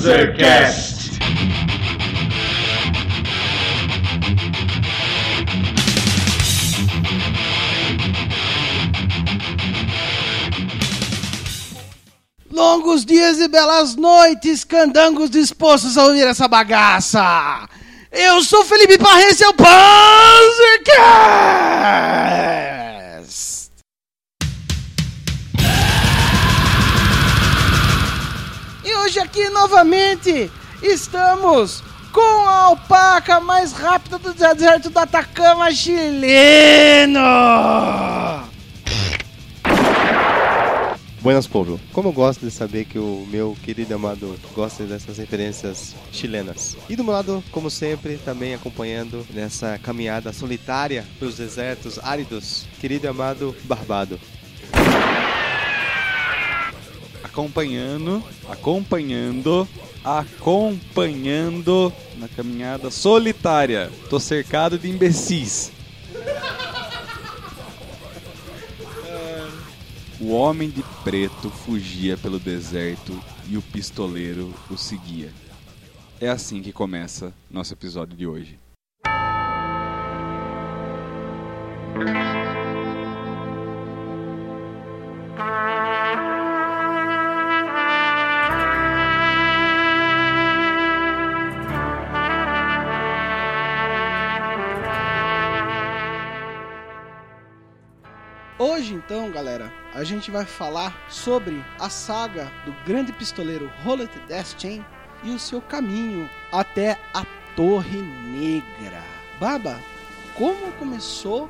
Panzercast. Longos dias e belas noites, candangos dispostos a ouvir essa bagaça. Eu sou Felipe Parra, esse é o Panzercast. Aqui novamente estamos com a alpaca mais rápida do deserto do Atacama chileno. Buenas, povo. Como eu gosto de saber que o meu querido amado gosta dessas referências chilenas. E do meu lado, como sempre, também acompanhando nessa caminhada solitária pelos desertos áridos, querido amado Barbado. Acompanhando, acompanhando, acompanhando na caminhada solitária. Tô cercado de imbecis. O homem de preto fugia pelo deserto e o pistoleiro o seguia. É assim que começa nosso episódio de hoje. Gente vai falar sobre a saga do grande pistoleiro Roland Deschain e o seu caminho até a Torre Negra. Baba, como começou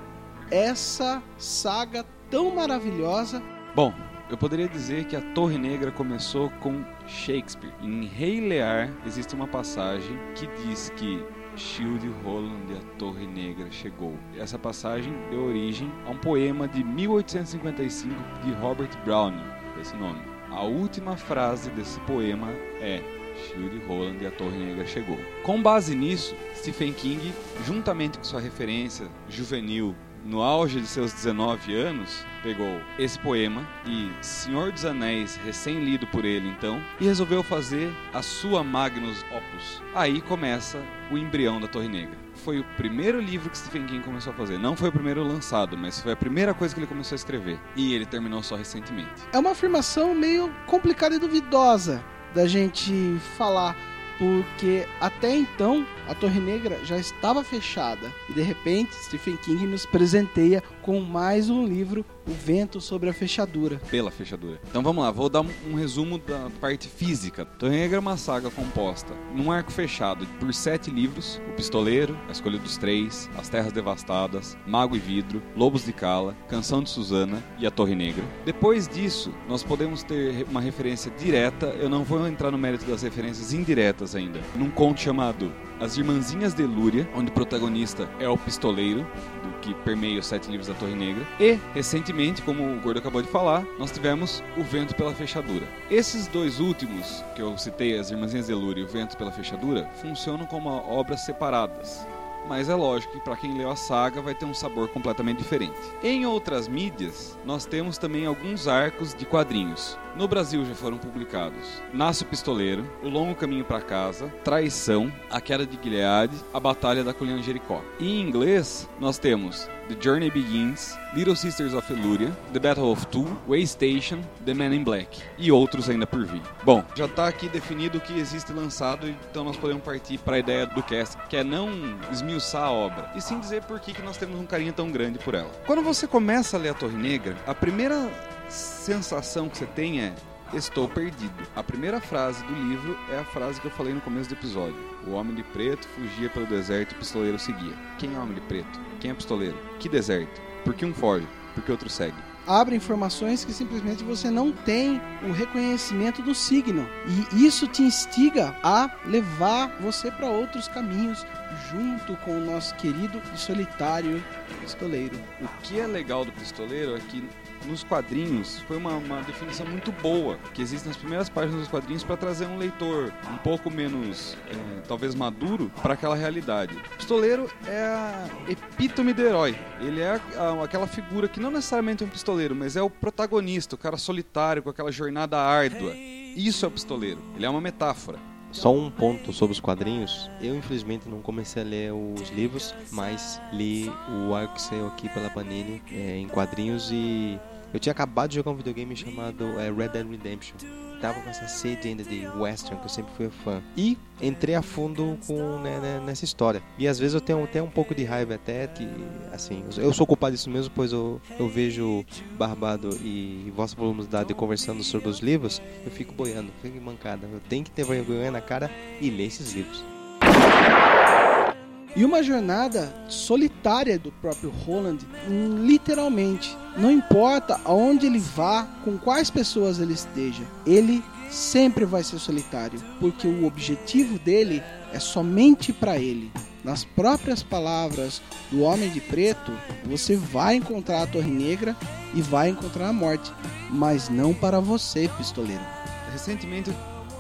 essa saga tão maravilhosa? Bom, eu poderia dizer que a Torre Negra começou com Shakespeare. Em Rei Lear existe uma passagem que diz que Shield Roland e a Torre Negra chegou. Essa passagem deu origem a um poema de 1855 de Robert Browning, esse nome. A última frase desse poema é Shield Roland e a Torre Negra chegou. Com base nisso, Stephen King, juntamente com sua referência juvenil no auge de seus 19 anos, pegou esse poema e Senhor dos Anéis, recém-lido por ele então, e resolveu fazer a sua Magnus Opus. Aí começa o embrião da Torre Negra. Foi o primeiro livro que Stephen King começou a fazer. Não foi o primeiro lançado, mas foi a primeira coisa que ele começou a escrever. E ele terminou só recentemente. É uma afirmação meio complicada e duvidosa da gente falar, porque até então a Torre Negra já estava fechada. E de repente Stephen King nos presenteia com mais um livro, O Vento sobre a Fechadura. Pela fechadura. Então vamos lá, vou dar um, um resumo da parte física. Torre Negra é uma saga composta num arco fechado por sete livros: O Pistoleiro, A Escolha dos Três, As Terras Devastadas, Mago e Vidro, Lobos de Cala, Canção de Susana e A Torre Negra. Depois disso, nós podemos ter uma referência direta. Eu não vou entrar no mérito das referências indiretas ainda. Num conto chamado As Irmãzinhas de Lúria, onde o protagonista é o pistoleiro, do que permeia os sete livros da Torre Negra. E, recentemente, como o Gordo acabou de falar, nós tivemos O Vento pela Fechadura. Esses dois últimos, que eu citei, As Irmãzinhas de Lúria e O Vento pela Fechadura, funcionam como obras separadas. Mas é lógico que para quem leu a saga vai ter um sabor completamente diferente. Em outras mídias, nós temos também alguns arcos de quadrinhos. No Brasil já foram publicados Nasce o Pistoleiro, O Longo Caminho para Casa, Traição, A Queda de Gilead, A Batalha da Colina Jericó. E em inglês, nós temos The Journey Begins, Little Sisters of Eluria, The Battle of Two, Waystation, The Man in Black e outros ainda por vir. Bom, já está aqui definido o que existe lançado, então nós podemos partir para a ideia do cast, que é não esmiuçar a obra, e sim dizer por que, que nós temos um carinho tão grande por ela. Quando você começa a ler a Torre Negra, a primeira sensação que você tem é Estou perdido. A primeira frase do livro é a frase que eu falei no começo do episódio. O homem de preto fugia pelo deserto e o pistoleiro seguia. Quem é homem de preto? Quem é pistoleiro? Que deserto? Por que um foge? Por que outro segue? Abre informações que simplesmente você não tem o reconhecimento do signo. E isso te instiga a levar você para outros caminhos, junto com o nosso querido e solitário pistoleiro. O que é legal do pistoleiro é que nos quadrinhos foi uma, uma definição muito boa que existe nas primeiras páginas dos quadrinhos para trazer um leitor um pouco menos é, talvez maduro para aquela realidade. Pistoleiro é a epítome do herói. Ele é a- aquela figura que não necessariamente é um pistoleiro, mas é o protagonista, o cara solitário com aquela jornada árdua. Isso é o pistoleiro. Ele é uma metáfora. Só um ponto sobre os quadrinhos. Eu, infelizmente, não comecei a ler os livros, mas li o arco que saiu aqui pela Panini é, em quadrinhos e eu tinha acabado de jogar um videogame chamado é, Red Dead Redemption. Tava com essa sede ainda de western, que eu sempre fui fã. E entrei a fundo com, né, né, nessa história. E às vezes eu tenho até um pouco de raiva até que, assim, eu sou culpado disso mesmo, pois eu, eu vejo Barbado e Vossa Voluminosidade conversando sobre os livros, eu fico boiando, fico mancada. Eu tenho que ter vergonha na cara e ler esses livros. E uma jornada solitária do próprio Roland, literalmente. Não importa aonde ele vá, com quais pessoas ele esteja, ele sempre vai ser solitário, porque o objetivo dele é somente para ele. Nas próprias palavras do Homem de Preto, você vai encontrar a Torre Negra e vai encontrar a morte, mas não para você, pistoleiro. Recentemente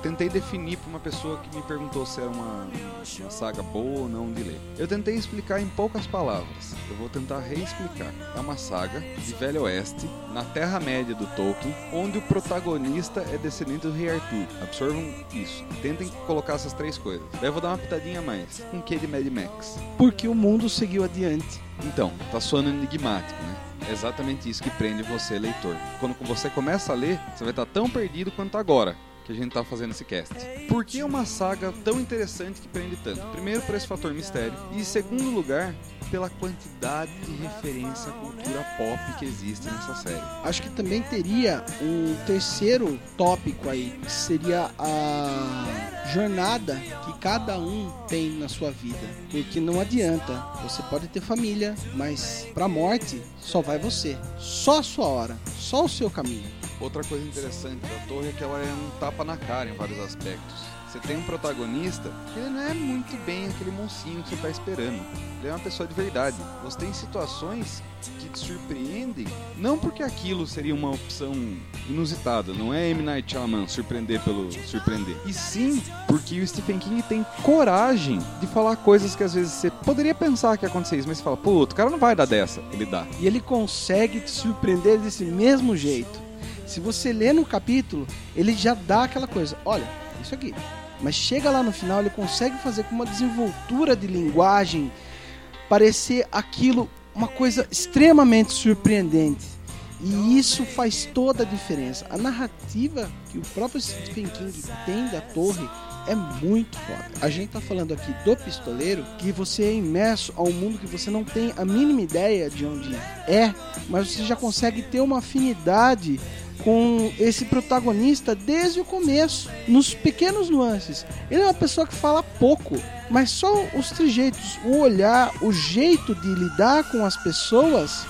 tentei definir para uma pessoa que me perguntou se era uma, uma, saga boa ou não de ler. Eu tentei explicar em poucas palavras. Eu vou tentar reexplicar. É uma saga de Velho Oeste, na Terra-média do Tolkien, onde o protagonista é descendente do Rei Arthur. Absorvam isso. Tentem colocar essas três coisas. Daí eu vou dar uma pitadinha a mais. Um quê de Mad Max? Porque o mundo seguiu adiante. Então, tá soando enigmático, né? É exatamente isso que prende você, leitor. Quando você começa a ler, você vai estar tão perdido quanto agora que a gente tá fazendo esse cast. Por que uma saga tão interessante que prende tanto? Primeiro, por esse fator mistério. E, em segundo lugar, pela quantidade de referência à cultura pop que existe nessa série. Acho que também teria um terceiro tópico aí, que seria a jornada que cada um tem na sua vida. Porque não adianta, você pode ter família, mas pra morte só vai você. Só a sua hora, só o seu caminho. Outra coisa interessante da torre é que ela é um tapa na cara em vários aspectos. Você tem um protagonista que ele não é muito bem aquele moncinho que você está esperando. Ele é uma pessoa de verdade. Você tem situações que te surpreendem, não porque aquilo seria uma opção inusitada, não é M. Night Shyamalan surpreender pelo surpreender. E sim porque o Stephen King tem coragem de falar coisas que às vezes você poderia pensar que ia acontecer isso, mas você fala, pô, o cara não vai dar dessa. Ele dá. E ele consegue te surpreender desse mesmo jeito. Se você lê no capítulo, ele já dá aquela coisa, olha, isso aqui. Mas chega lá no final, ele consegue fazer com uma desenvoltura de linguagem parecer aquilo uma coisa extremamente surpreendente. E isso faz toda a diferença. A narrativa que o próprio Stephen King tem da torre é muito foda. A gente tá falando aqui do pistoleiro, que você é imerso a um mundo que você não tem a mínima ideia de onde é, mas você já consegue ter uma afinidade com esse protagonista desde o começo, nos pequenos nuances. Ele é uma pessoa que fala pouco, mas só os trejeitos, o olhar, o jeito de lidar com as pessoas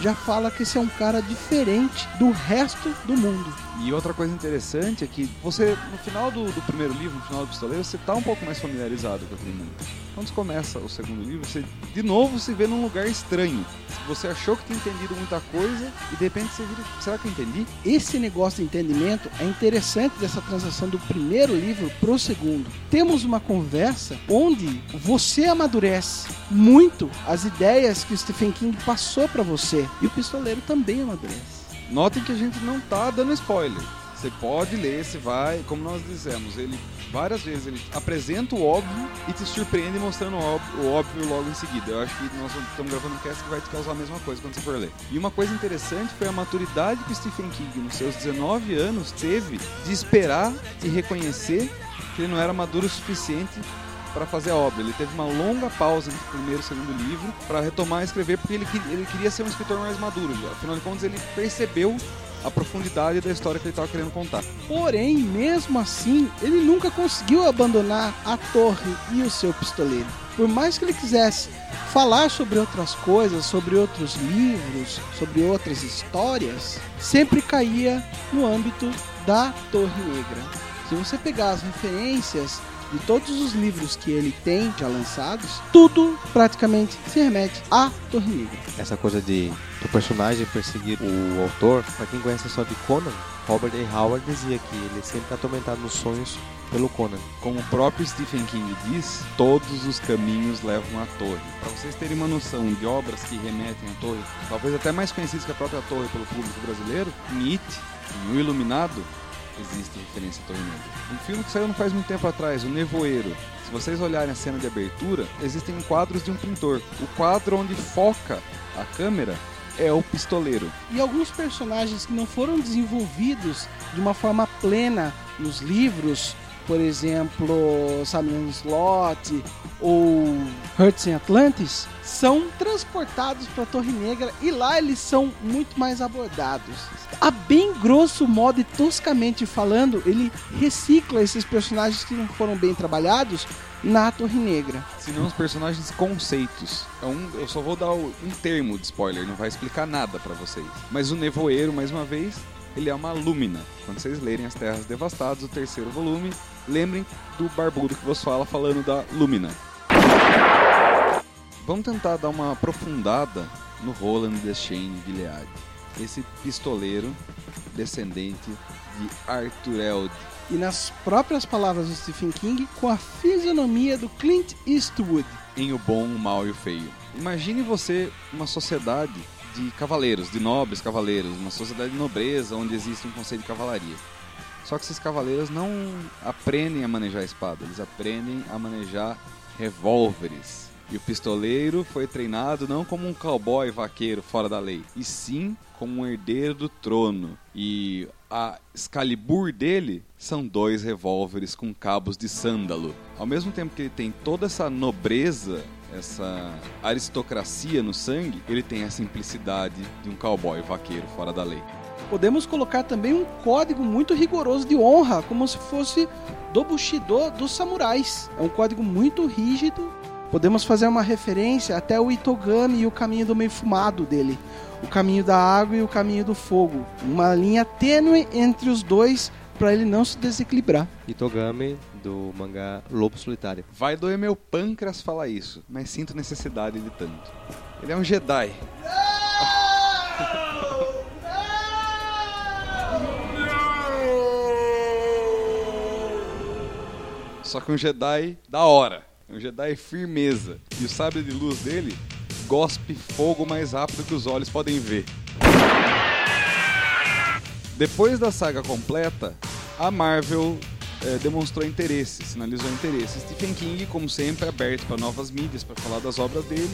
já fala que esse é um cara diferente do resto do mundo. E outra coisa interessante é que você, no final do, do primeiro livro, no final do Pistoleiro, você está um pouco mais familiarizado com aquele mundo. Quando começa o segundo livro, você de novo se vê num lugar estranho. Você achou que tinha entendido muita coisa e de repente você vira, será que eu entendi? Esse negócio de entendimento é interessante dessa transação do primeiro livro pro segundo. Temos uma conversa onde você amadurece muito as ideias que o Stephen King passou para você e o pistoleiro também amadurece. Notem que a gente não tá dando spoiler. Você pode ler, você vai, como nós dissemos, ele várias vezes ele apresenta o óbvio e te surpreende mostrando o óbvio, logo em seguida. Eu acho que nós estamos gravando um cast que vai te causar a mesma coisa quando você for ler. E uma coisa interessante foi a maturidade que Stephen King, nos seus 19 anos, teve de esperar e reconhecer que ele não era maduro o suficiente para fazer a obra. Ele teve uma longa pausa entre o primeiro e o segundo livro para retomar a escrever, porque ele, ele queria ser um escritor mais maduro. Já. Afinal de contas, ele percebeu a profundidade da história que ele estava querendo contar. Porém, mesmo assim, ele nunca conseguiu abandonar a torre e o seu pistoleiro. Por mais que ele quisesse falar sobre outras coisas, sobre outros livros, sobre outras histórias, sempre caía no âmbito da Torre Negra. Se você pegar as referências de todos os livros que ele tem já lançados, tudo praticamente se remete à Torre Negra. Essa coisa de do personagem perseguir o autor, para quem conhece a história de Conan, Robert A. Howard dizia que ele sempre está atormentado nos sonhos pelo Conan. Como o próprio Stephen King diz, todos os caminhos levam à torre. Para vocês terem uma noção de obras que remetem à torre, talvez até mais conhecidas que a própria torre pelo público brasileiro, Nietzsche, O Iluminado, existe referência à Torre Negra. Um filme que saiu não faz muito tempo atrás, O Nevoeiro. Se vocês olharem a cena de abertura, existem quadros de um pintor. O quadro onde foca a câmera é o pistoleiro. E alguns personagens que não foram desenvolvidos de uma forma plena nos livros, por exemplo, Samuel Slot ou Hurts em Atlantis, são transportados para a Torre Negra e lá eles são muito mais abordados. A bem grosso modo e toscamente falando, ele recicla esses personagens que não foram bem trabalhados na Torre Negra. Senão os personagens conceitos. É um, eu só vou dar um termo de spoiler, não vai explicar nada para vocês. Mas o Nevoeiro, mais uma vez, ele é uma lúmina. Quando vocês lerem As Terras Devastadas, o terceiro volume, lembrem do barbudo que você fala falando da lúmina. Vamos tentar dar uma aprofundada no Roland Deschain Gilead. Esse pistoleiro descendente de Arthur Elde. E nas próprias palavras do Stephen King, com a fisionomia do Clint Eastwood. Em O Bom, o Mal e o Feio. Imagine você uma sociedade de cavaleiros, de nobres cavaleiros, uma sociedade de nobreza onde existe um conceito de cavalaria. Só que esses cavaleiros não aprendem a manejar espada, eles aprendem a manejar revólveres. E o pistoleiro foi treinado não como um cowboy vaqueiro fora da lei, e sim como um herdeiro do trono. E a Excalibur dele são dois revólveres com cabos de sândalo. Ao mesmo tempo que ele tem toda essa nobreza, essa aristocracia no sangue, ele tem a simplicidade de um cowboy vaqueiro fora da lei. Podemos colocar também um código muito rigoroso de honra, como se fosse do Bushido dos samurais. É um código muito rígido Podemos fazer uma referência até o Itogami e o caminho do meio fumado dele. O caminho da água e o caminho do fogo. Uma linha tênue entre os dois para ele não se desequilibrar. Itogami do mangá Lobo Solitário. Vai doer meu pâncreas falar isso, mas sinto necessidade de tanto. Ele é um Jedi. Só que um Jedi da hora. Um Jedi firmeza. E o sabre de luz dele gospe fogo mais rápido que os olhos podem ver. Depois da saga completa, a Marvel é, demonstrou interesse, sinalizou interesse. Stephen King, como sempre, aberto para novas mídias para falar das obras dele,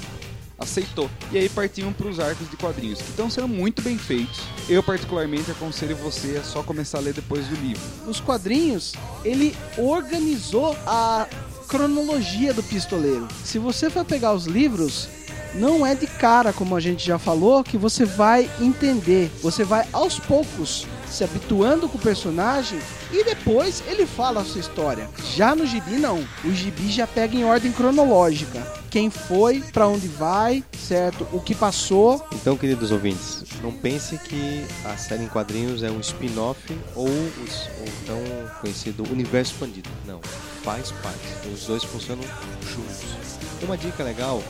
aceitou. E aí partiam para os arcos de quadrinhos, que estão sendo muito bem feitos. Eu, particularmente, aconselho você a só começar a ler depois do livro. Os quadrinhos, ele organizou a cronologia do pistoleiro. Se você for pegar os livros, não é de cara, como a gente já falou, que você vai entender. Você vai aos poucos se habituando com o personagem e depois ele fala a sua história. Já no gibi não. O gibi já pega em ordem cronológica. Quem foi, para onde vai, certo? O que passou. Então, queridos ouvintes, não pense que a série em quadrinhos é um spin-off ou o tão conhecido universo expandido. Não, faz parte. Os dois funcionam juntos. Uma dica legal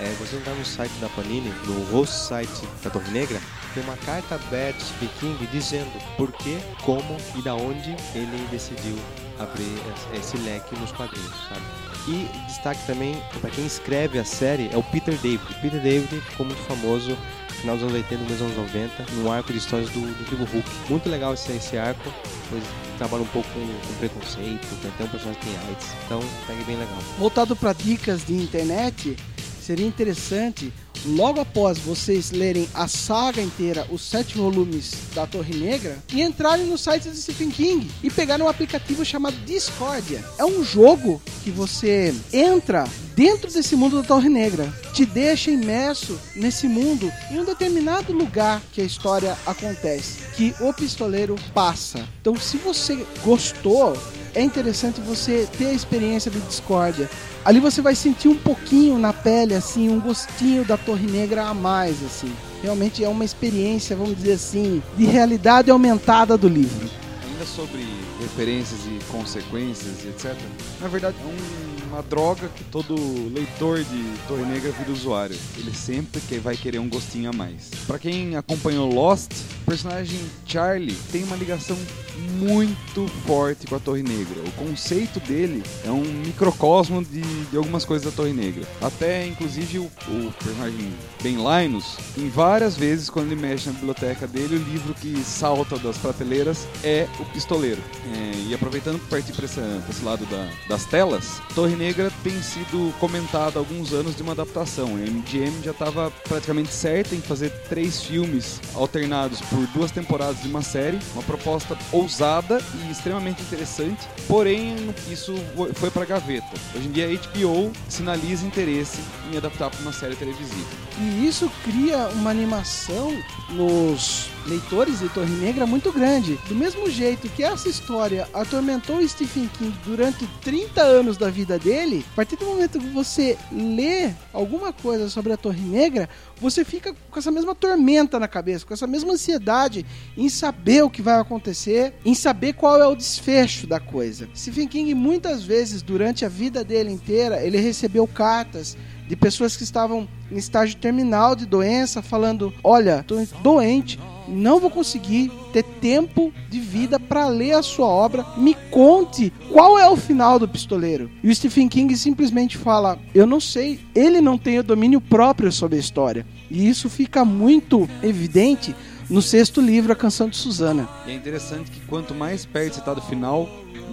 é, você entrar no site da Panini, no host site da Torre Negra, tem uma carta aberta King dizendo por que, como e da onde ele decidiu abrir esse leque nos quadrinhos, sabe? E destaque também para quem escreve a série é o Peter David. Peter David ficou muito famoso no final dos anos 80, nos anos 90, no arco de histórias do, do Incrível Hulk. Muito legal esse, esse arco, pois trabalha um pouco com, com preconceito, tem até um personagem que tem AIDS, então tá bem legal. Voltado para dicas de internet, seria interessante, logo após vocês lerem a saga inteira, os sete volumes da Torre Negra, e entrarem no site de Stephen King e pegarem um aplicativo chamado Discordia. É um jogo que você entra dentro desse mundo da Torre Negra, te deixa imerso nesse mundo em um determinado lugar que a história acontece, que o pistoleiro passa. Então, se você gostou, é interessante você ter a experiência do Discordia ali você vai sentir um pouquinho na pele, assim, um gostinho da Torre Negra a mais, assim. Realmente é uma experiência, vamos dizer assim, de realidade aumentada do livro. Ainda sobre referências e consequências e etc. Na verdade, é um, uma droga que todo leitor de Torre Negra vira usuário. Ele sempre que vai querer um gostinho a mais. Para quem acompanhou Lost, o personagem Charlie tem uma ligação muito forte com a Torre Negra. O conceito dele é um microcosmo de, de algumas coisas da Torre Negra. Até, inclusive, o, o personagem Ben Linus, em várias vezes, quando ele mexe na biblioteca dele, o livro que salta das prateleiras é o Pistoleiro. É, e aproveitando para partir para esse, esse, lado da, das telas, Torre Negra tem sido comentada há alguns anos de uma adaptação. A MGM já estava praticamente certa em fazer três filmes alternados por duas temporadas de uma série, uma proposta ousada e extremamente interessante, porém isso foi para gaveta. Hoje em dia a HBO sinaliza interesse em adaptar para uma série televisiva. E isso cria uma animação nos leitores de Torre Negra muito grande. Do mesmo jeito que essa história atormentou Stephen King durante 30 anos da vida dele, a partir do momento que você lê alguma coisa sobre a Torre Negra, você fica com essa mesma tormenta na cabeça, com essa mesma ansiedade em saber o que vai acontecer, em saber qual é o desfecho da coisa. Stephen King muitas vezes durante a vida dele inteira, ele recebeu cartas de pessoas que estavam em estágio terminal de doença, falando: Olha, estou doente, não vou conseguir ter tempo de vida para ler a sua obra. Me conte qual é o final do pistoleiro. E o Stephen King simplesmente fala: Eu não sei, ele não tem o domínio próprio sobre a história. E isso fica muito evidente no sexto livro, A Canção de Susana. E é interessante que quanto mais perto você está do final,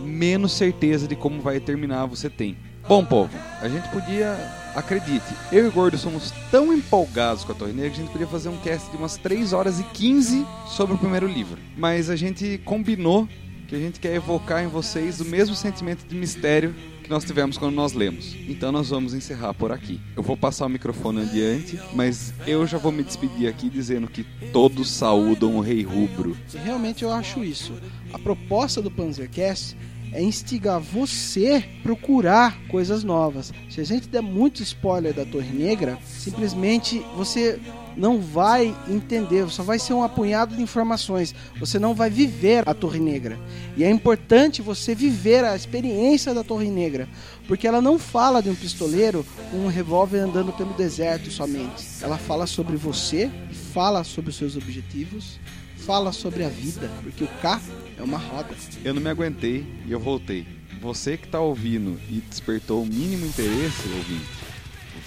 menos certeza de como vai terminar você tem. Bom, povo, a gente podia, acredite, eu e o Gordo somos tão empolgados com a Torre Negra que a gente podia fazer um cast de umas 3 horas e 15 sobre o primeiro livro. Mas a gente combinou que a gente quer evocar em vocês o mesmo sentimento de mistério que nós tivemos quando nós lemos. Então nós vamos encerrar por aqui. Eu vou passar o microfone adiante, mas eu já vou me despedir aqui dizendo que todos saúdam o Rei Rubro. Realmente eu acho isso. A proposta do Panzercast é instigar você procurar coisas novas. Se a gente der muito spoiler da Torre Negra, simplesmente você não vai entender, só vai ser um apunhado de informações. Você não vai viver a Torre Negra. E é importante você viver a experiência da Torre Negra, porque ela não fala de um pistoleiro com um revólver andando pelo deserto somente. Ela fala sobre você, fala sobre os seus objetivos, fala sobre a vida, porque o K é uma roda. Eu não me aguentei e eu voltei. Você que está ouvindo e despertou o mínimo interesse, ouvinte,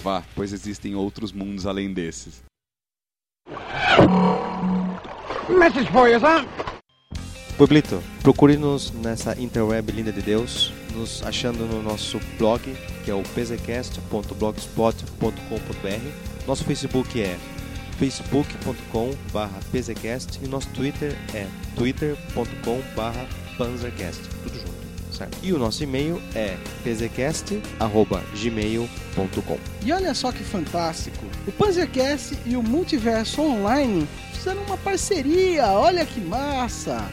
vá, pois existem outros mundos além desses. Message for you, son. Pueblito, procure-nos nessa interweb linda de Deus, nos achando no nosso blog, que é o pzcast.blogspot.com.br. Nosso Facebook é facebook.com/pzcast e nosso Twitter é twitter.com/panzercast. Tudo junto, certo? E o nosso e-mail é pzcast@gmail.com. E olha só que fantástico! O Panzercast e o Multiverso Online fizeram uma parceria. Olha que massa!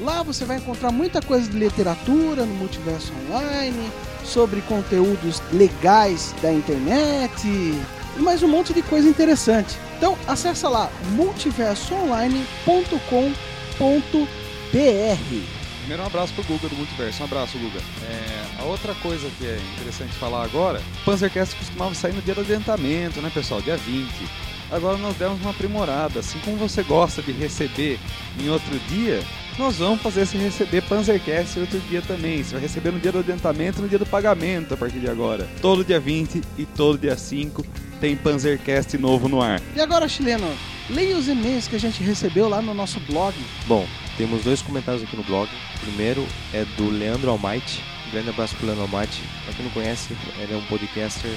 Lá você vai encontrar muita coisa de literatura no Multiverso Online, sobre conteúdos legais da internet e mais um monte de coisa interessante. Então acessa lá multiversoonline.com.br. Primeiro um abraço pro Guga do Multiverso. Um abraço, Guga. É, a outra coisa que é interessante falar agora, Panzercast costumava sair no dia do adiantamento, né, pessoal? Dia 20. Agora nós demos uma aprimorada. Assim como você gosta de receber em outro dia, nós vamos fazer você receber Panzercast outro dia também. Você vai receber no dia do adiantamento e no dia do pagamento a partir de agora. Todo dia 20 e todo dia 5 tem Panzercast novo no ar. E agora, chileno, leia os e-mails que a gente recebeu lá no nosso blog. Bom, temos dois comentários aqui no blog. O primeiro é do Leandro Almighty. Um grande abraço pro Leandro Almighty. Pra quem não conhece, ele é um podcaster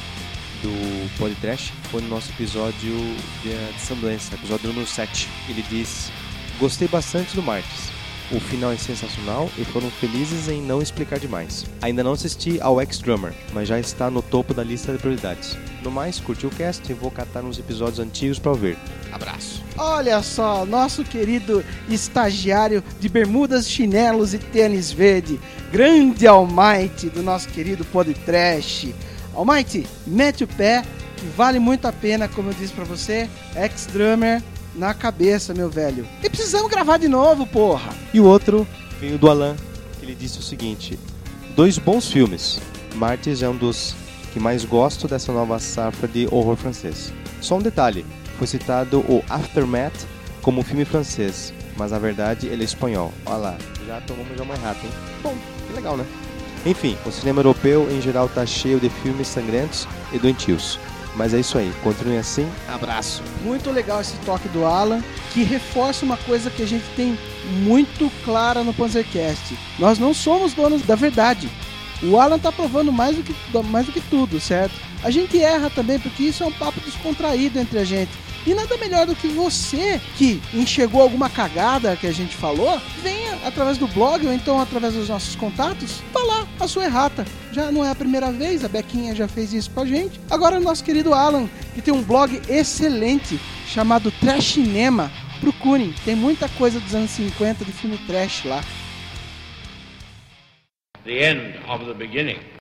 do Podtrash. Foi no nosso episódio de Assemblança, episódio número 7. Ele diz: Gostei bastante do Martes. O final é sensacional e foram felizes em não explicar demais. Ainda não assisti ao X-Drummer, mas já está no topo da lista de prioridades. No mais, curti o cast e vou catar nos episódios antigos para ouvir. Abraço. Olha só, nosso querido estagiário de bermudas, chinelos e tênis verde, grande Almighty do nosso querido Podtrash. Almighty, mete o pé, que vale muito a pena, como eu disse para você. X-Drummer na cabeça, meu velho. E precisamos gravar de novo, porra. E o outro veio do Alan, que ele disse o seguinte: dois bons filmes. Martyrs é um dos que mais gosto dessa nova safra de horror francês. Só um detalhe: foi citado o Aftermath como filme francês. mas na verdade ele é espanhol. Olha lá, já tomamos já uma errata, hein? Bom, que legal, né? Enfim, o cinema europeu em geral tá cheio de filmes sangrentos e doentios. Mas é isso aí, continue assim, abraço. Muito legal esse toque do Alan, que reforça uma coisa que a gente tem muito clara no Panzercast. Nós não somos donos da verdade. O Alan tá provando mais do que, mais do que tudo, certo? A gente erra também porque isso é um papo descontraído entre a gente. E nada melhor do que você que enxergou alguma cagada que a gente falou, venha através do blog ou então através dos nossos contatos falar a sua errata. Já não é a primeira vez, a Bequinha já fez isso com a gente. Agora, nosso querido Alan, que tem um blog excelente chamado Trash Cinema. Procurem, tem muita coisa dos anos 50 de filme trash lá. The end of the beginning.